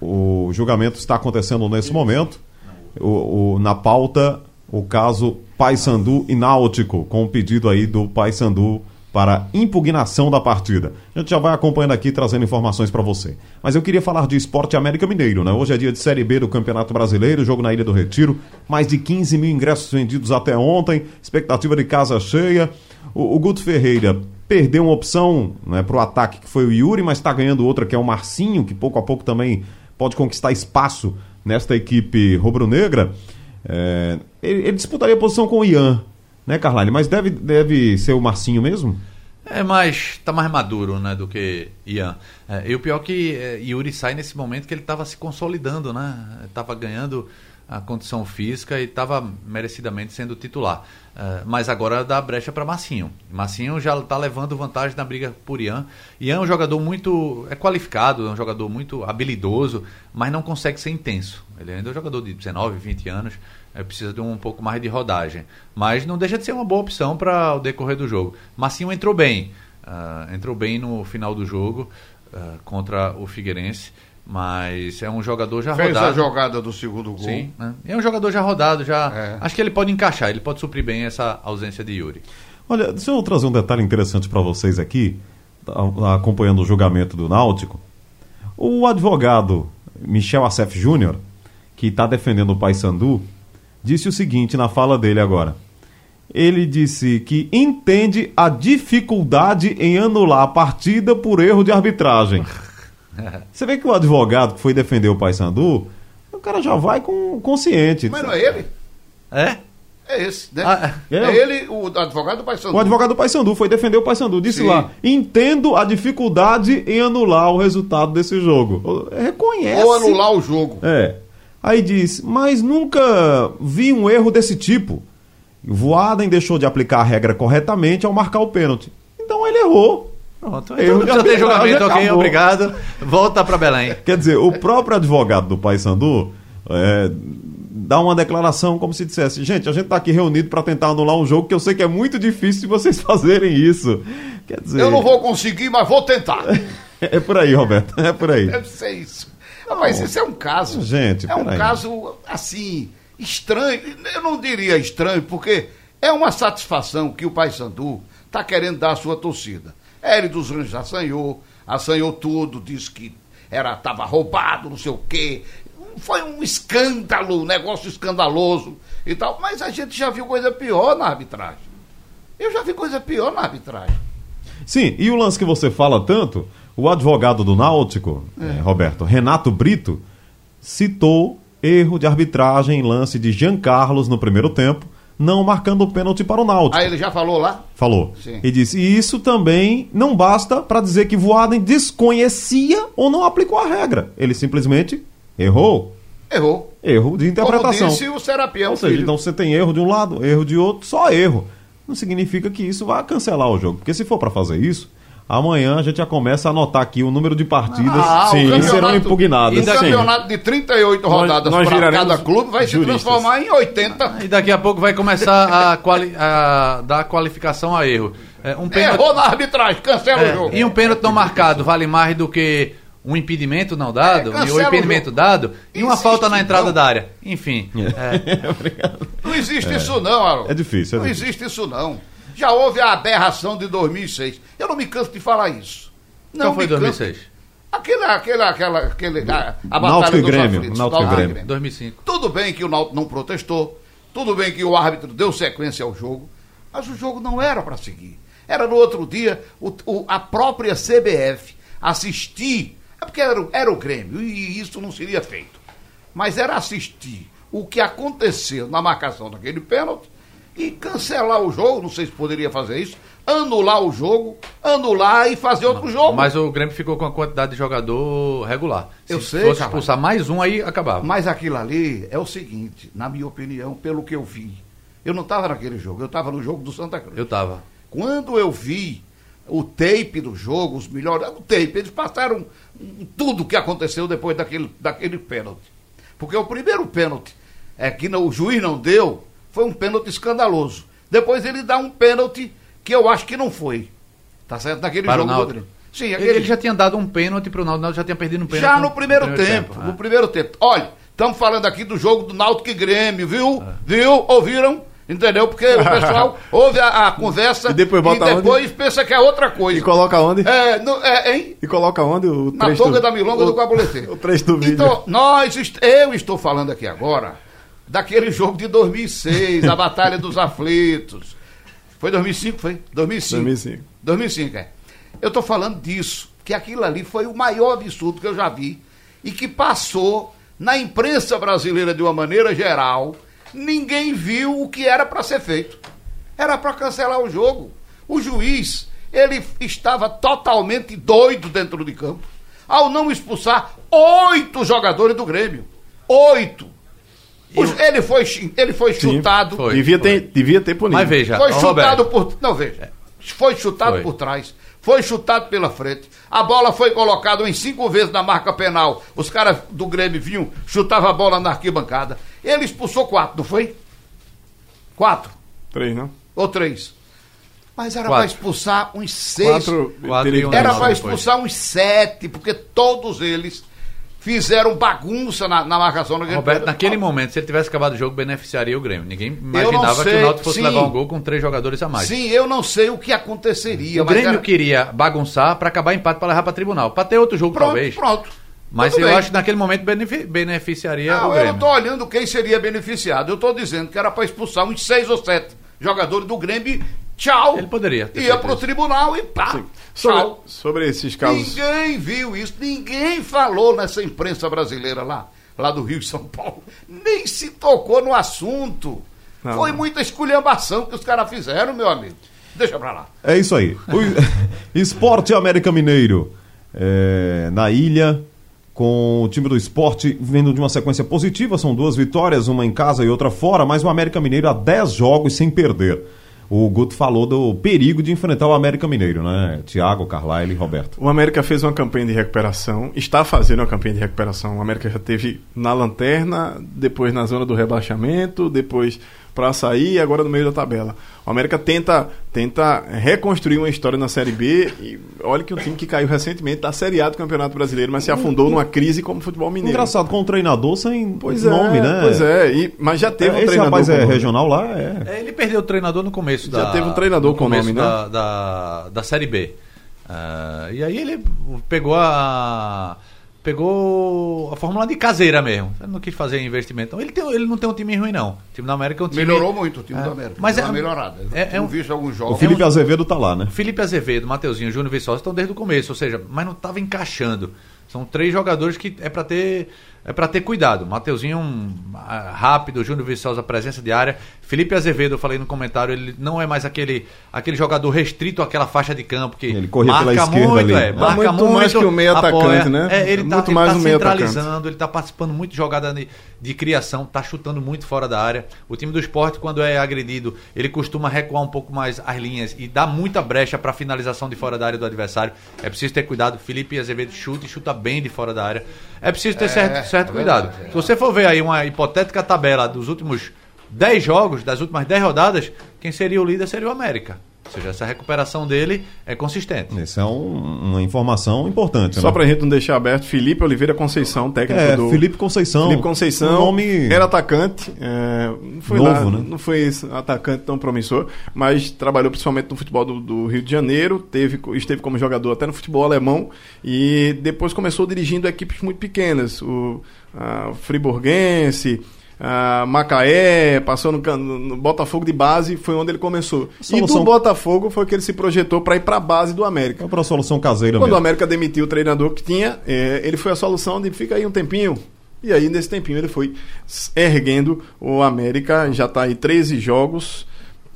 o julgamento está acontecendo nesse momento. O, o- na pauta, o caso Paysandu e Náutico, com o pedido aí do Paysandu para impugnação da partida. A gente já vai acompanhando aqui, trazendo informações para você. Mas eu queria falar de esporte América Mineiro, né? Hoje é dia de Série B do Campeonato Brasileiro, jogo na Ilha do Retiro. Mais de 15 mil ingressos vendidos até ontem, expectativa de casa cheia. O, o Guto Ferreira perdeu uma opção né, para o ataque, que foi o Yuri, mas está ganhando outra, que é o Marcinho, que pouco a pouco também pode conquistar espaço nesta equipe rubro-negra. É, ele, ele disputaria a posição com o Ian, né, Carlyle? Mas deve, deve ser o Marcinho mesmo? É mais. tá mais maduro, né, do que Ian. É, e o pior que é, Yuri sai nesse momento que ele estava se consolidando, né? Estava ganhando a condição física e estava merecidamente sendo titular. É, mas agora dá brecha para Massinho. Massinho já está levando vantagem na briga por Ian. Ian é um jogador muito. é qualificado, é um jogador muito habilidoso, mas não consegue ser intenso. Ele ainda é um jogador de 19, 20 anos. É, precisa de um pouco mais de rodagem. Mas não deixa de ser uma boa opção para o decorrer do jogo. Massinho entrou bem. ah, entrou bem no final do jogo ah, contra o Figueirense. Mas é um jogador já Fez rodado. a jogada do segundo gol. Sim, né? é um jogador já rodado, já. É. Acho que ele pode encaixar, ele pode suprir bem essa ausência de Yuri. Olha, deixa eu trazer um detalhe interessante para vocês aqui, acompanhando o julgamento do Náutico. O advogado Michel Assef Júnior, que está defendendo o Paysandu, disse o seguinte na fala dele agora. Ele disse que entende a dificuldade em anular a partida por erro de arbitragem. Você vê que o advogado que foi defender o Paysandu, o cara já vai com consciente. Mas não é ele? É? É esse, né? Ah, é. é ele, o advogado do Paysandu. O advogado do Paysandu foi defender o Paysandu, disse Sim. lá: entendo a dificuldade em anular o resultado desse jogo. Reconhece. Ou anular o jogo. É. Aí diz: mas nunca vi um erro desse tipo. Voaden deixou de aplicar a regra corretamente ao marcar o pênalti. Então ele errou. Pronto. Erro Então, de já tem julgamento, ok, obrigado. Volta para Belém. Quer dizer, o próprio advogado do Paysandu é, dá uma declaração como se dissesse: gente, a gente está aqui reunido para tentar anular um jogo que eu sei que é muito difícil de vocês fazerem isso. Quer dizer, Eu não vou conseguir, mas vou tentar. É por aí, Roberto. É por aí. Deve ser isso. Mas isso é um caso. Gente, é um peraí. caso, assim, estranho. Eu não diria estranho, porque é uma satisfação que o Paysandu está querendo dar à sua torcida. Hélio dos Anjos assanhou, assanhou tudo, disse que era estava roubado, não sei o quê. Foi um escândalo, um negócio escandaloso e tal. Mas a gente já viu coisa pior na arbitragem. Eu já vi coisa pior na arbitragem. Sim, e o lance que você fala tanto, o advogado do Náutico, eh, Roberto, Renato Brito, citou erro de arbitragem em lance de Jean Carlos no primeiro tempo, não marcando o pênalti para o Náutico. Aí ele já falou lá? Falou. Sim. E disse: e isso também não basta para dizer que Voaden desconhecia ou não aplicou a regra. Ele simplesmente Errou? Errou. Erro de interpretação. Como disse o Serapião. Ou seja, filho. então você tem erro de um lado, erro de outro, só erro. Não significa que isso vai cancelar o jogo. Porque se for para fazer isso, amanhã a gente já começa a anotar aqui o número de partidas Ah, o que serão campeonato- impugnadas. O Sim. campeonato de 38 rodadas nós para cada clube vai se juristas. transformar em 80. E daqui a pouco vai começar a, quali- a dar qualificação a erro. É, um pênalti, Errou na arbitragem, cancela é, o jogo. e um pênalti não marcado vale mais do que um impedimento não dado, É, e o o impedimento jogo. dado, e uma Existe, falta na entrada não. da área. Enfim. é, Obrigado. Não existe isso não, Harold. É difícil, é não difícil. existe isso não. Já houve a aberração de 2006. Eu não me canso de falar isso. Não qual foi me canso. 2006? Aquele, aquele, aquela, aquele, a, a Náutico batalha e dos Grêmio, aflitos, Náutico e Grêmio. 2005. Tudo bem que o Náutico não protestou, tudo bem que o árbitro deu sequência ao jogo, mas o jogo não era para seguir. Era no outro dia o- o- a própria CBF assistir, é porque era, o- era o Grêmio e isso não seria feito, mas era assistir o que aconteceu na marcação daquele pênalti e cancelar o jogo, não sei se poderia fazer isso, anular o jogo, anular e fazer outro jogo. Mas o Grêmio ficou com a quantidade de jogador regular. Eu Se sei, fosse cara. expulsar mais um, aí acabava. Mas aquilo ali é o seguinte, na minha opinião, pelo que eu vi. Eu não estava naquele jogo, eu estava no jogo do Santa Cruz. Eu tava. Quando eu vi o tape do jogo, os melhores. O tape, eles passaram tudo o que aconteceu depois daquele, daquele pênalti. Porque o primeiro pênalti é que não- o juiz não deu, foi um pênalti escandaloso. Depois ele dá um pênalti que eu acho que não foi. Tá certo? Naquele Para o jogo. Grêmio. Sim, Ele, aquele ele já tinha dado um pênalti pro Náutico, o Náutico já tinha perdido um pênalti. já no primeiro, tempo, é. no primeiro tempo. Olha, estamos falando aqui do jogo do Náutico e Grêmio, viu? Viu? Ouviram? Entendeu? Porque o pessoal ouve a, a conversa E depois bota onde? depois pensa que é outra coisa. E coloca onde? É, no, é, hein? E coloca onde o Na tonga do- da milonga o- do cabulete. O trecho do vídeo. Então, nós, est- eu estou falando aqui agora daquele jogo de 2006, a Batalha dos Aflitos. Foi 2005, foi? 2005. 2005. 2005, é. Eu estou falando disso, que aquilo ali foi o maior absurdo que eu já vi e que passou na imprensa brasileira de uma maneira geral. Ninguém viu o que era para ser feito. Era para cancelar o jogo. O juiz, ele estava totalmente doido dentro de campo ao não expulsar oito jogadores do Grêmio. Oito. Os- ele, foi, ele foi Sim, chutado. foi. devia, ter, devia ter punido. Mas veja, Foi chutado Roberto, por. Não, veja. Foi chutado Foi. por trás. Foi chutado pela frente. A bola foi colocada em cinco vezes na marca penal. Os caras do Grêmio vinham, chutavam a bola na arquibancada. Ele expulsou quatro, não foi? Quatro Três, não? ou três. Mas era para expulsar uns seis. Quatro. Quatro e um Era para depois. expulsar uns sete, porque todos eles fizeram bagunça na, na marcação daquele Roberto, naquele momento, se ele tivesse acabado o jogo, beneficiaria o Grêmio. Ninguém imaginava que o Náutico fosse sim. levar um gol com três jogadores a mais. Sim, eu não sei o que aconteceria. o Grêmio era- queria bagunçar pra acabar empate pra levar pra tribunal. Pra ter outro jogo, Pronto, talvez. pronto. Mas Tudo eu bem. acho que naquele momento benefi- beneficiaria o Não, eu Grêmio. não estou olhando quem seria beneficiado. Eu estou dizendo que era para expulsar uns seis ou sete jogadores do Grêmio. Tchau. Ele poderia ter Ia feito para o isso. tribunal e pá. Sobre, Tchau. sobre esses casos. Ninguém viu isso. Ninguém falou nessa imprensa brasileira lá, lá do Rio e São Paulo. Nem se tocou no assunto. Não. Foi muita esculhambação que os caras fizeram, meu amigo. Deixa pra lá. É isso aí. O Esporte América Mineiro. é, na ilha, com o time do esporte vindo de uma sequência positiva. São duas vitórias, uma em casa e outra fora, mas o América Mineiro há 10 jogos sem perder. O Guto falou do perigo de enfrentar o América Mineiro, né? Tiago, Carlyle e Roberto. O América fez uma campanha de recuperação, está fazendo uma campanha de recuperação. O América já teve na lanterna, depois na zona do rebaixamento, depois para sair e agora no meio da tabela. O América tenta, tenta reconstruir uma história na Série B e olha que um time que caiu recentemente da Série A do Campeonato Brasileiro, mas se afundou numa crise como o futebol mineiro. Engraçado, com um treinador sem Pois nome, é, né? Pois é, e- mas já teve um Esse treinador rapaz com é regional lá? É. É, ele perdeu o treinador no começo da. Já teve um treinador no com começo nome, né? da, da, da Série B. Ah, e aí ele pegou a. Pegou a fórmula de caseira mesmo. Ele não quis fazer investimento. Então, ele, tem, ele não tem um time ruim, não. O time da América é um time. Melhorou muito o time É, do América. mas Deu é- melhorada. Eu é- é um- visto alguns O jogos. Felipe Azevedo tá lá, né? Felipe Azevedo, Mateuzinho, Júnior Viçosa estão desde o começo, ou seja, mas não estava encaixando. São três jogadores que é para ter é para ter cuidado. Mateuzinho um, ah, rápido, Júnior Viçosa presença de área. Felipe Azevedo, eu falei no comentário, ele não é mais aquele, aquele jogador restrito àquela faixa de campo que Ele corria pela marca esquerda muito, ali. é, É marca muito muito, mais que o meio apoia. atacante, né? É, ele tá, Muito ele mais tá o meio atacante. centralizando, ele tá participando muito de jogada de, de criação, tá chutando muito fora da área. O time do esporte, quando é agredido, ele costuma recuar um pouco mais as linhas e dá muita brecha para finalização de fora da área do adversário. É preciso ter cuidado. Felipe Azevedo chuta e chuta bem de fora da área. É preciso ter certo, certo é cuidado. é. Se você for ver aí uma hipotética tabela dos últimos 10 jogos, das últimas 10 rodadas, quem seria o líder seria o América. Ou seja, essa recuperação dele é consistente. Isso é um- uma informação importante. Só né? pra gente não deixar aberto, Felipe Oliveira Conceição, técnico É, do. Felipe Conceição. Felipe Conceição Um nome era atacante, é, não foi Novo, lá- né? não foi atacante tão promissor, mas trabalhou principalmente no futebol do, do Rio de Janeiro, teve, esteve como jogador até no futebol alemão e depois começou dirigindo equipes muito pequenas, o a Friburguense, a Macaé, passou no, no Botafogo de base, foi onde ele começou. E Solução- do Botafogo foi que ele se projetou para ir para a base do América. é para a solução caseira Quando o mesmo. América demitiu o treinador que tinha, é, ele foi a solução de fica aí um tempinho. E aí, nesse tempinho, ele foi erguendo o América, já está aí 13 jogos,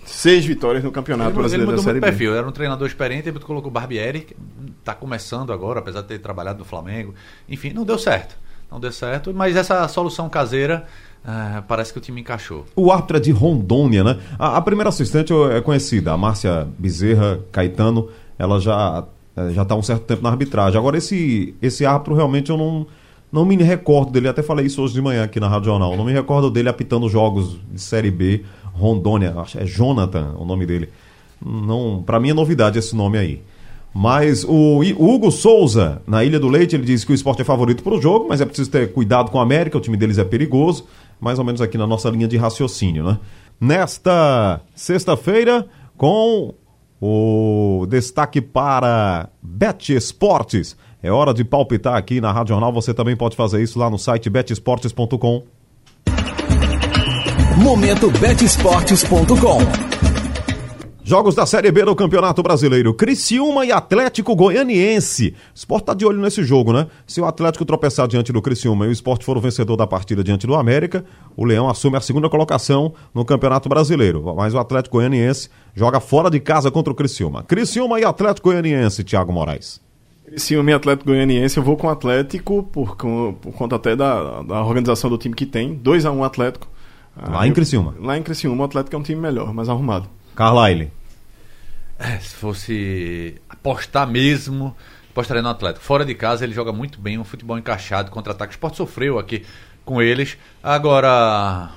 seis vitórias no Campeonato Ele, ele Brasileiro da mudou Série muito o B. perfil. Era um treinador experiente, ele colocou o Barbieri, que está começando agora, apesar de ter trabalhado no Flamengo. Enfim, não deu certo. Não deu certo, mas essa solução caseira ah, parece que o time encaixou. O árbitro é de Rondônia, né? A, a primeira assistente é conhecida, a Márcia Bezerra Caetano. Ela já eh, já está um certo tempo na arbitragem. Agora, esse, esse árbitro realmente eu não, não me recordo dele. Até falei isso hoje de manhã aqui na Rádio Jornal. Não me recordo dele apitando jogos de Série B, Rondônia. Acho é Jonathan o nome dele. Não, para mim é novidade esse nome aí. Mas o Hugo Souza, na Ilha do Leite, ele diz que o esporte é favorito para o jogo, mas é preciso ter cuidado com a América, o time deles é perigoso, mais ou menos aqui na nossa linha de raciocínio, né? Nesta sexta-feira, com o destaque para Bet Esportes. É hora de palpitar aqui na Rádio Jornal, você também pode fazer isso lá no site betesportes.com. Momento betesportes.com. Jogos da Série B do Campeonato Brasileiro. Criciúma e Atlético Goianiense. O Sport tá de olho nesse jogo, né? Se o Atlético tropeçar diante do Criciúma e o Sport for o vencedor da partida diante do América, o Leão assume a segunda colocação no Campeonato Brasileiro. Mas o Atlético Goianiense joga fora de casa contra o Criciúma. Criciúma e Atlético Goianiense, Thiago Moraes. Ciúme Atlético Goianiense, eu vou com o Atlético, por, por conta até da, da organização do time que tem. 2x1 Atlético. Lá em eu- Criciúma. Lá em Criciúma, o Atlético é um time melhor, mais arrumado. Carlyle. É, se fosse apostar mesmo, apostaria no Atlético. Fora de casa, ele joga muito bem, um futebol encaixado, contra-ataque. O Sport sofreu aqui com eles. Agora,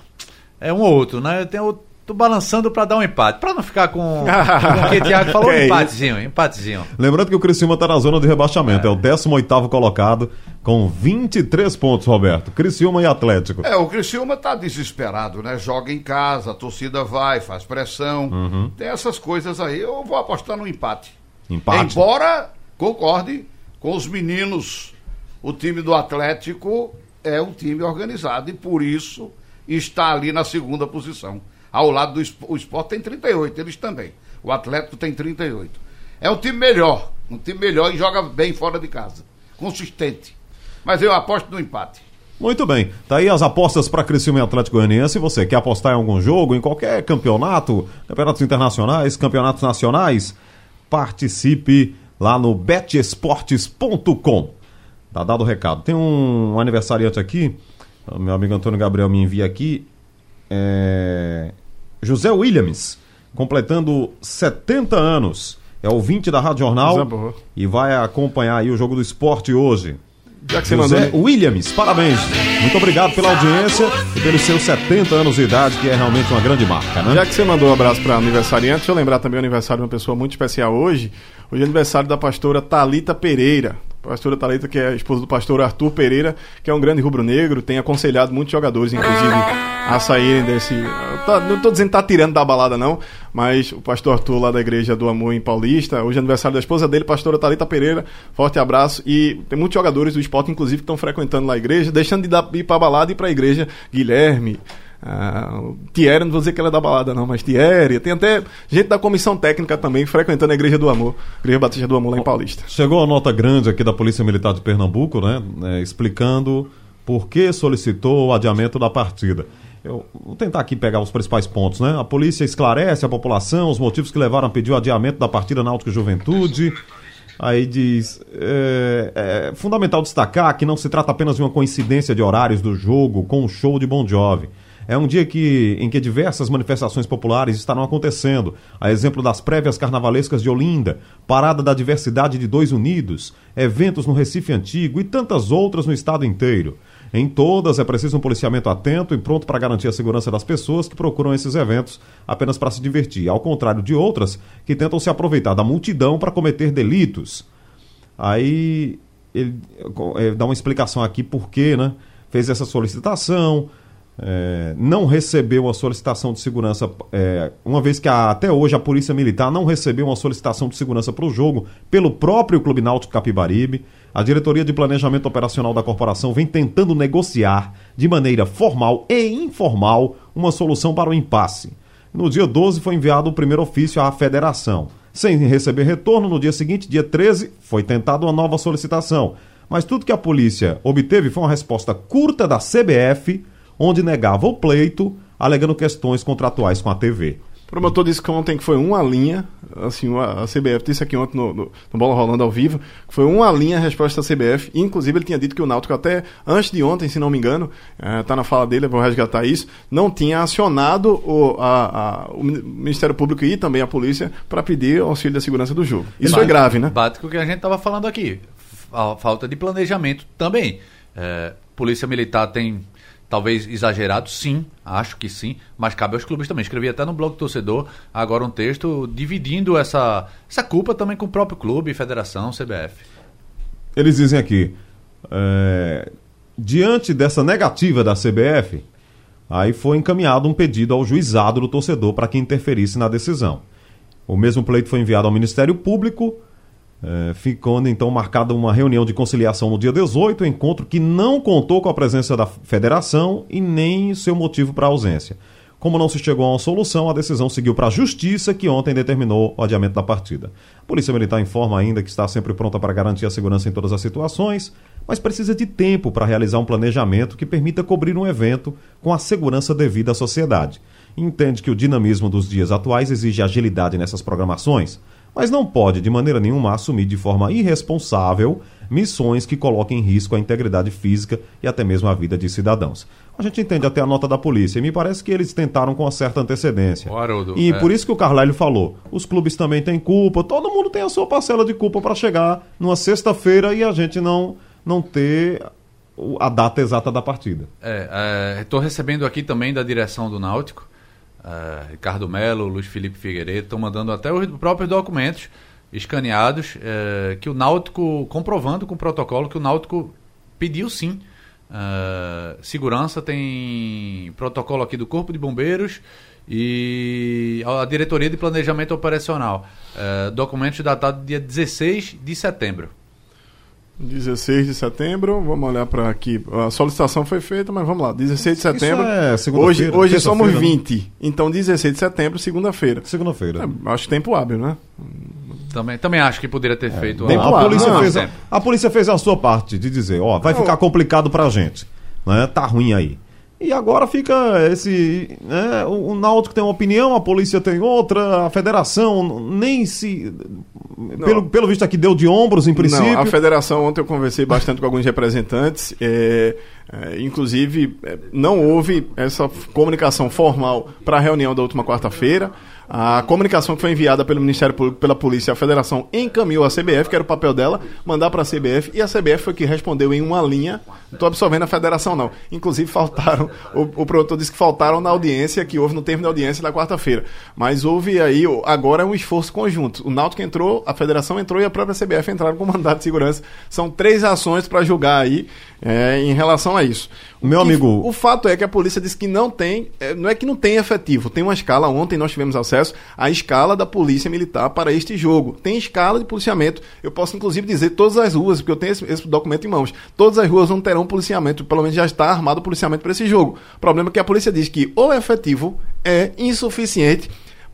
é um ou outro, né? Eu tenho, tô balançando pra dar um empate. Pra não ficar com, com o que o Thiago falou, é empatezinho, empatezinho. Lembrando que o Criciúma tá na zona de rebaixamento. É, o 18º colocado com 23 pontos, Roberto. Criciúma e Atlético. É, o Criciúma tá desesperado, né? Joga em casa, a torcida vai, faz pressão. Uhum. Tem essas coisas aí. Eu vou apostar no empate. Empate. Embora concorde com os meninos, o time do Atlético é um time organizado e por isso está ali na segunda posição. Ao lado do o Sport tem 38, eles também. O Atlético tem 38. É um time melhor, um time melhor e joga bem fora de casa. Consistente. Mas eu aposto no empate. Muito bem. Tá aí as apostas para e Atlético Goianiense. Se você quer apostar em algum jogo, em qualquer campeonato, campeonatos internacionais, campeonatos nacionais, participe lá no betesportes.com. Tá dado o recado. Tem um aniversariante aqui, meu amigo Antônio Gabriel me envia aqui, é... José Williams, completando 70 anos. É ouvinte da Rádio Jornal e vai acompanhar aí o jogo do esporte hoje. Já que você José mandou. Williams, parabéns. Muito obrigado pela audiência e pelos seus 70 anos de idade, que é realmente uma grande marca, né? Já que você mandou um abraço para aniversariante, deixa eu lembrar também o aniversário de uma pessoa muito especial hoje. Hoje é aniversário da pastora Talita Pereira. Pastora Talita, que é esposa do pastor Arthur Pereira, que é um grande rubro-negro, tem aconselhado muitos jogadores, inclusive, a saírem desse. tá- não estou dizendo que tá tirando da balada, não, mas o pastor Arthur, lá da Igreja do Amor em Paulista, hoje é aniversário da esposa dele, pastora Talita Pereira. Forte abraço. E tem muitos jogadores do esporte, inclusive, que estão frequentando lá a igreja, deixando de ir para balada e para a igreja. Guilherme, Thierry, não vou dizer que ela é da balada, não, mas Thierry. Tem até gente da comissão técnica também frequentando a Igreja do Amor, Igreja Batista do Amor lá em Paulista. Chegou a nota grande aqui da Polícia Militar de Pernambuco, né? né, explicando por que solicitou o adiamento da partida. Eu vou tentar aqui pegar os principais pontos, né? A polícia esclarece a população os motivos que levaram a pedir o adiamento da partida Náutico Juventude. Aí diz: é, é, fundamental destacar que não se trata apenas de uma coincidência de horários do jogo com o show de Bon Jovi. É um dia que, em que diversas manifestações populares estarão acontecendo, a exemplo das prévias carnavalescas de Olinda, Parada da Diversidade de Dois Unidos, eventos no Recife Antigo e tantas outras no estado inteiro. Em todas é preciso um policiamento atento e pronto para garantir a segurança das pessoas que procuram esses eventos apenas para se divertir, ao contrário de outras que tentam se aproveitar da multidão para cometer delitos. Aí ele, ele dá uma explicação aqui por que, né? Fez essa solicitação, é, não recebeu a solicitação de segurança, é, uma vez que a, até hoje a Polícia Militar não recebeu uma solicitação de segurança para o jogo pelo próprio Clube Náutico Capibaribe. A diretoria de planejamento operacional da corporação vem tentando negociar de maneira formal e informal uma solução para o impasse. No dia 12 foi enviado o primeiro ofício à federação. Sem receber retorno, no dia seguinte, dia 13, foi tentada uma nova solicitação. Mas tudo que a polícia obteve foi uma resposta curta da CBF onde negava o pleito, alegando questões contratuais com a TV. O promotor disse que ontem que foi uma linha, assim, a CBF disse aqui ontem no, no, no, Bola Rolando ao vivo, que foi uma linha a resposta da CBF, inclusive ele tinha dito que o Náutico até antes de ontem, se não me engano, está é, na fala dele, eu vou resgatar isso, não tinha acionado o, a, a, o Ministério Público e também a polícia para pedir auxílio da segurança do jogo. Isso é grave, né? Bate com o que a gente estava falando aqui, a falta de planejamento também. É, polícia Militar tem Talvez exagerado, sim, acho que sim, mas cabe aos clubes também. Escrevi até no blog do torcedor agora um texto dividindo essa, essa culpa também com o próprio clube, federação, CBF. Eles dizem aqui, é, diante dessa negativa da CBF, aí foi encaminhado um pedido ao juizado do torcedor para que interferisse na decisão. O mesmo pleito foi enviado ao Ministério Público é, ficando então marcada uma reunião de conciliação no dia 18, encontro que não contou com a presença da federação e nem seu motivo para ausência. Como não se chegou a uma solução, a decisão seguiu para a Justiça, que ontem determinou o adiamento da partida. A Polícia Militar informa ainda que está sempre pronta para garantir a segurança em todas as situações, mas precisa de tempo para realizar um planejamento que permita cobrir um evento com a segurança devida à sociedade. Entende que o dinamismo dos dias atuais exige agilidade nessas programações mas não pode de maneira nenhuma assumir de forma irresponsável missões que coloquem em risco a integridade física e até mesmo a vida de cidadãos. A gente entende até a nota da polícia e me parece que eles tentaram com uma certa antecedência. Haroldo, e é. por isso que o Carlyle falou: os clubes também têm culpa, todo mundo tem a sua parcela de culpa para chegar numa sexta-feira e a gente não, não ter a data exata da partida. Estou é, é, recebendo aqui também da direção do Náutico uh, Ricardo Melo, Luiz Felipe Figueiredo, estão mandando até os próprios documentos escaneados uh, que o Náutico, comprovando com o protocolo que o Náutico pediu sim. Uh, segurança tem protocolo aqui do Corpo de Bombeiros e a Diretoria de Planejamento Operacional. Uh, documentos datados dia 16 de setembro. 16 de setembro, vamos olhar para aqui. A solicitação foi feita, mas vamos lá. 16 de setembro. É hoje hoje somos 20. Né? Então, 16 de setembro, segunda-feira. Segunda-feira. É, acho tempo hábil, né? Também, também acho que poderia ter é, feito. A, a, polícia fez a, a, polícia fez a sua parte de dizer: ó, vai ficar complicado pra gente. Né? Tá ruim aí. E agora fica esse. Né, o, o Náutico tem uma opinião, a polícia tem outra, a federação nem se. Pelo, pelo visto aqui deu de ombros, em princípio. Não, a federação, ontem eu conversei bastante com alguns representantes, é, é, inclusive é, não houve essa comunicação formal para a reunião da última quarta-feira. A comunicação que foi enviada pelo Ministério Público, pela Polícia, a Federação encaminhou a CBF, que era o papel dela, mandar para a CBF, e a CBF foi que respondeu em uma linha. Não estou absorvendo a Federação, não. Inclusive, faltaram, o, o produtor disse que faltaram na audiência, que houve no termo da audiência da quarta-feira. Mas houve aí, agora é um esforço conjunto. O Náutico entrou, a Federação entrou e a própria CBF entraram com mandato de segurança. São três ações para julgar aí é, em relação a isso. Meu que, amigo. O fato é que a polícia disse que não tem, é, não é que não tem efetivo, tem uma escala. Ontem nós tivemos acesso à escala da Polícia Militar para este jogo. Tem escala de policiamento. Eu posso inclusive dizer todas as ruas, porque eu tenho esse, esse documento em mãos. Todas as ruas não terão policiamento, pelo menos já está armado o policiamento para esse jogo. O problema é que a polícia diz que o efetivo é insuficiente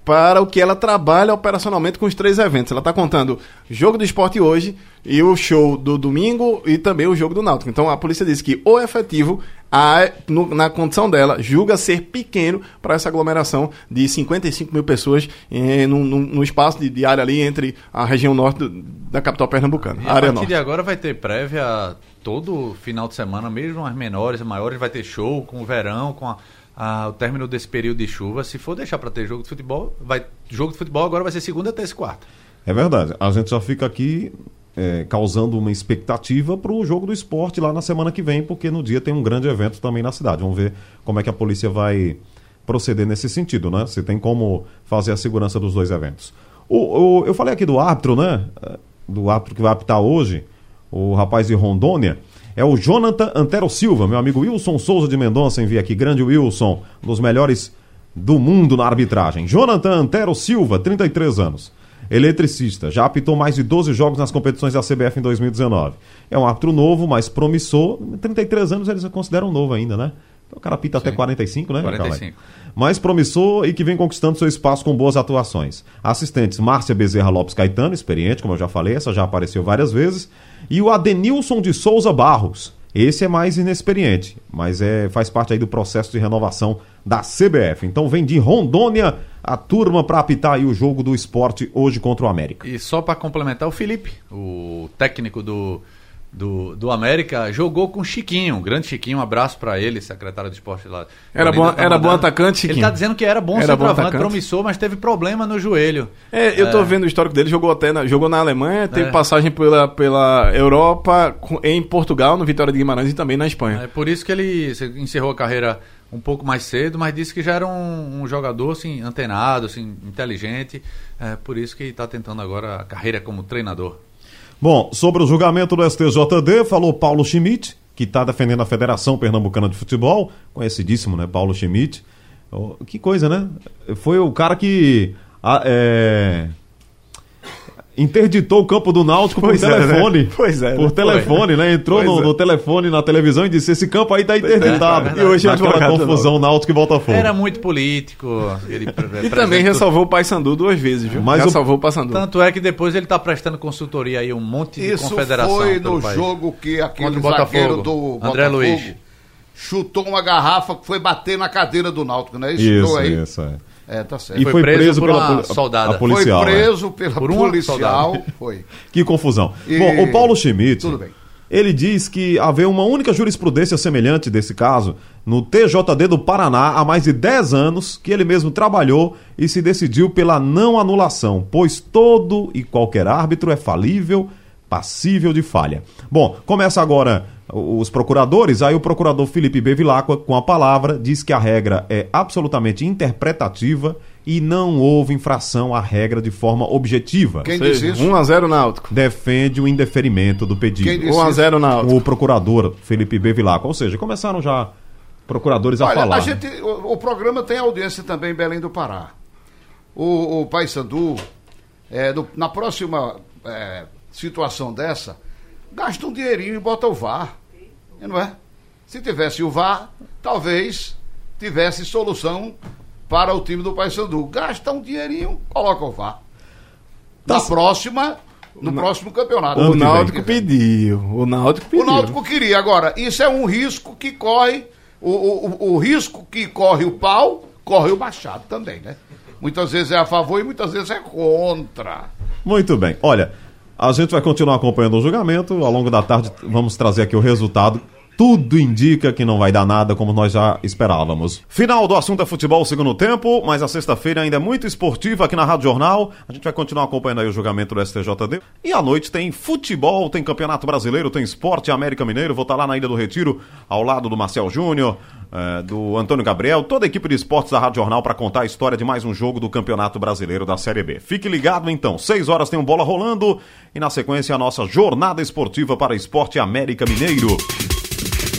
para o que ela trabalha operacionalmente com os três eventos. Ela está contando jogo do esporte hoje e o show do domingo e também o jogo do Náutico. Então a polícia disse que o efetivo, a, no, na condição dela, julga ser pequeno para essa aglomeração de 55 mil pessoas eh, no, no, no, espaço de, de, área ali entre a região norte do, da capital pernambucana. E a, área partir norte. de agora vai ter prévia todo final de semana, mesmo as menores, as maiores, vai ter show com o verão, com a ah, o término desse período de chuva, se for deixar para ter jogo de futebol, vai jogo de futebol agora vai ser segunda, terça e quarta. É verdade. A gente já fica aqui é, causando uma expectativa para o jogo do esporte lá na semana que vem, porque no dia tem um grande evento também na cidade. Vamos ver como é que a polícia vai proceder nesse sentido, né? Se tem como fazer a segurança dos dois eventos. O, o, eu falei aqui do árbitro, né? Do árbitro que vai apitar hoje, o rapaz de Rondônia é o Jonathan Antero Silva, meu amigo Wilson Souza de Mendonça envia aqui, grande Wilson, um dos melhores do mundo na arbitragem. Jonathan Antero Silva, 33 anos. Eletricista, já apitou mais de 12 jogos nas competições da CBF em 2019. É um árbitro novo, mas promissor. 33 anos eles consideram novo ainda, né? Então, o cara apita Sim. até 45, né? 45. Mais promissor e que vem conquistando seu espaço com boas atuações. Assistentes, Márcia Bezerra Lopes Caetano, experiente, como eu já falei, essa já apareceu várias vezes. E o Adenilson de Souza Barros. Esse é mais inexperiente, mas é, faz parte aí do processo de renovação da CBF. Então vem de Rondônia a turma para apitar aí o jogo do esporte hoje contra o América. E só para complementar, o Felipe, o técnico do do, do América, jogou com Chiquinho, grande Chiquinho, um abraço para ele, secretário de esporte lá. Era bom, tá era bom atacante, Chiquinho. Ele tá dizendo que era bom era centroavante, promissor, mas teve problema no joelho. É, eu tô é. vendo o histórico dele, jogou até na, jogou na Alemanha, teve é. passagem pela, pela Europa, em Portugal, no Vitória de Guimarães e também na Espanha. É por isso que ele encerrou a carreira um pouco mais cedo, mas disse que já era um, um jogador assim, antenado, assim, inteligente. É por isso que está tentando agora a carreira como treinador. Bom, sobre o julgamento do STJD, falou Paulo Schmidt, que está defendendo a Federação Pernambucana de Futebol, conhecidíssimo, né? Paulo Schmidt. Oh, que coisa, né? Foi o cara que. Ah, é interditou o campo do Náutico pois por é, telefone. Né? Pois é. Por né? telefone, né? Entrou no, é. no, telefone na televisão e disse: esse campo aí tá interditado. É, e hoje é aquela confusão Náutico e Botafogo. Era muito político. Ele e também ressalvou o Paysandu duas vezes, viu? Mas ressalvou o Paysandu. Tanto é que depois ele tá prestando consultoria aí um monte de Isso confederação. foi no jogo que aquele zagueiro do André Botafogo Luiz. chutou uma garrafa que foi bater na cadeira do Náutico, né? Isso, isso, aí. isso é. É, tá certo. E foi, foi preso, preso, por pela soldada. A policial, foi preso pela por policial. Foi. Que confusão. E... Bom, o Paulo Schmidt. Tudo bem. Ele diz que havia uma única jurisprudência semelhante desse caso no TJD do Paraná há mais de 10 anos, que ele mesmo trabalhou e se decidiu pela não anulação, pois todo e qualquer árbitro é falível, passível de falha. Bom, começa agora os procuradores, aí o procurador Felipe Bevilacqua, com a palavra, diz que a regra é absolutamente interpretativa e não houve infração à regra de forma objetiva. Quem diz isso? 1 a 0 Náutico. Defende o indeferimento do pedido. Quem disse 1 a 0 Náutico. O procurador Felipe Bevilacqua, ou seja, começaram já procuradores Olha, a falar. A gente, o, o, programa tem audiência também em Belém do Pará. O, o Paysandu, é, na próxima é, situação dessa, gasta um dinheirinho e bota o VAR. Não é? Se tivesse o VAR, talvez tivesse solução para o time do Paysandu. Gasta um dinheirinho, coloca o VAR. Na tá próxima, no próximo campeonato. O Náutico pediu. O Náutico pediu. O Náutico queria. Agora, isso é um risco que corre. O, o, o risco que corre o pau, corre o Machado também, né? Muitas vezes é a favor e muitas vezes é contra. Muito bem. Olha, a gente vai continuar acompanhando o julgamento. Ao longo da tarde, vamos trazer aqui o resultado. Tudo indica que não vai dar nada como nós já esperávamos. Final do assunto é futebol segundo tempo, mas a sexta-feira ainda é muito esportiva aqui na Rádio Jornal. A gente vai continuar acompanhando aí o julgamento do STJD. E à noite tem futebol, tem Campeonato Brasileiro, tem Esporte América Mineiro. Vou estar lá na Ilha do Retiro, ao lado do Marcel Júnior, é, do Antônio Gabriel, toda a equipe de esportes da Rádio Jornal para contar a história de mais um jogo do Campeonato Brasileiro da Série B. Fique ligado então, 6 horas tem um bola rolando e na sequência a nossa jornada esportiva para Esporte América Mineiro.